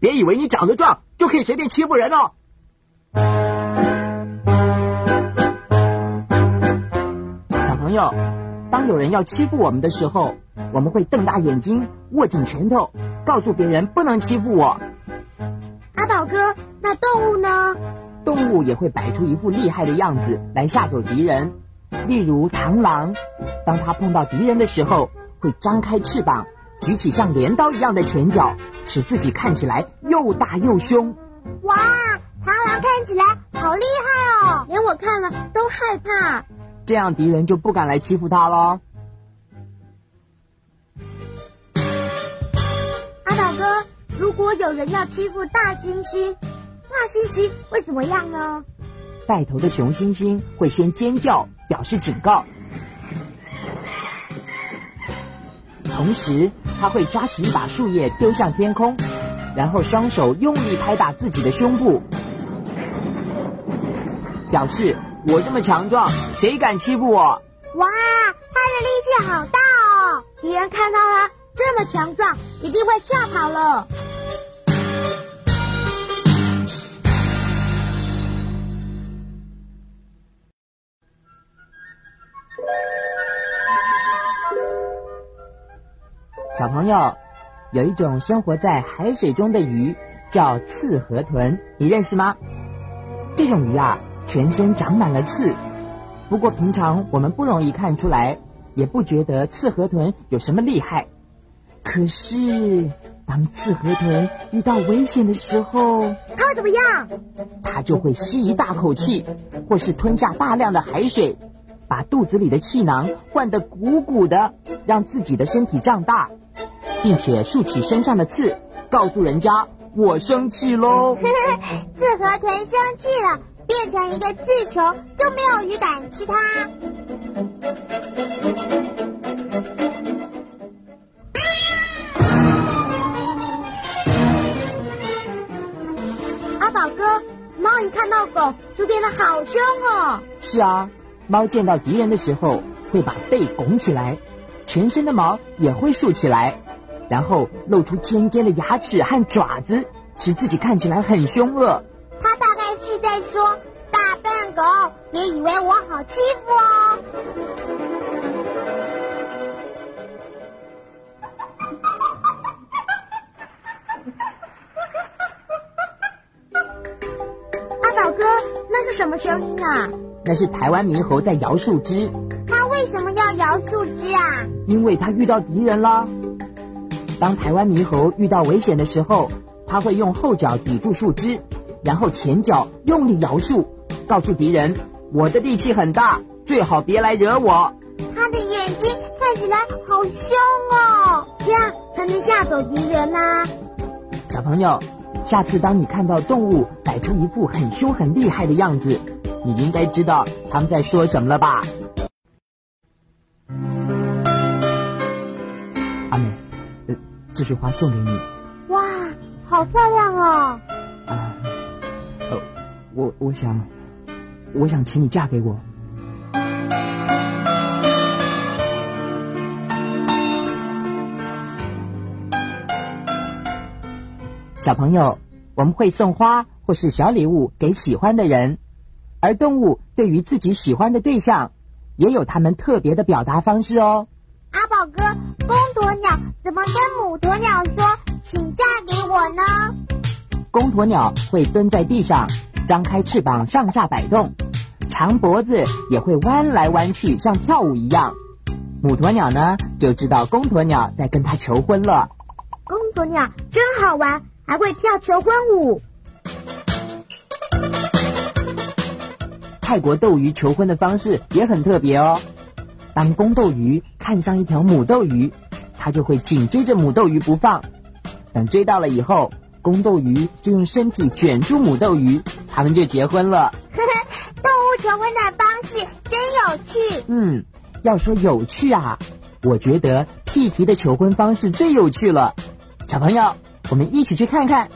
别以为你长得壮就可以随便欺负人哦！小朋友，当有人要欺负我们的时候，我们会瞪大眼睛，握紧拳头，告诉别人不能欺负我。阿宝哥，那动物呢？动物也会摆出一副厉害的样子来吓走敌人。例如螳螂，当它碰到敌人的时候，会张开翅膀，举起像镰刀一样的前脚，使自己看起来又大又凶。哇，螳螂看起来好厉害哦，连我看了都害怕。这样敌人就不敢来欺负它了。阿宝哥，如果有人要欺负大猩猩，大猩猩会怎么样呢？带头的雄猩猩会先尖叫，表示警告，同时他会抓起一把树叶丢向天空，然后双手用力拍打自己的胸部，表示我这么强壮，谁敢欺负我？哇，他的力气好大哦！敌人看到他这么强壮，一定会吓跑了。小朋友，有一种生活在海水中的鱼叫刺河豚，你认识吗？这种鱼啊，全身长满了刺，不过平常我们不容易看出来，也不觉得刺河豚有什么厉害。可是，当刺河豚遇到危险的时候，它会怎么样？它就会吸一大口气，或是吞下大量的海水，把肚子里的气囊灌得鼓鼓的，让自己的身体胀大。并且竖起身上的刺，告诉人家我生气喽。刺河豚生气了，变成一个刺球，就没有鱼敢吃它。阿宝哥，猫一看到狗就变得好凶哦。是啊，猫见到敌人的时候会把背拱起来，全身的毛也会竖起来。然后露出尖尖的牙齿和爪子，使自己看起来很凶恶。它大概是在说：“大笨狗，别以为我好欺负哦。”是什么声音啊？那是台湾猕猴在摇树枝。它为什么要摇树枝啊？因为它遇到敌人了。当台湾猕猴遇到危险的时候，它会用后脚抵住树枝，然后前脚用力摇树，告诉敌人：“我的力气很大，最好别来惹我。”它的眼睛看起来好凶哦，这样才能吓走敌人呐。小朋友，下次当你看到动物摆出一副很凶很厉害的样子，你应该知道他们在说什么了吧？阿美。呃这束花送给你。哇，好漂亮哦！啊，呃，我我想，我想请你嫁给我。小朋友，我们会送花或是小礼物给喜欢的人，而动物对于自己喜欢的对象，也有他们特别的表达方式哦。阿宝哥，公鸵鸟怎么跟母鸵鸟说“请嫁给我”呢？公鸵鸟会蹲在地上，张开翅膀上下摆动，长脖子也会弯来弯去，像跳舞一样。母鸵鸟呢，就知道公鸵鸟在跟它求婚了。公鸵鸟真好玩，还会跳求婚舞。泰国斗鱼求婚的方式也很特别哦。当公斗鱼看上一条母斗鱼，它就会紧追着母斗鱼不放。等追到了以后，公斗鱼就用身体卷住母斗鱼，他们就结婚了。动物求婚的方式真有趣。嗯，要说有趣啊，我觉得屁提的求婚方式最有趣了。小朋友，我们一起去看看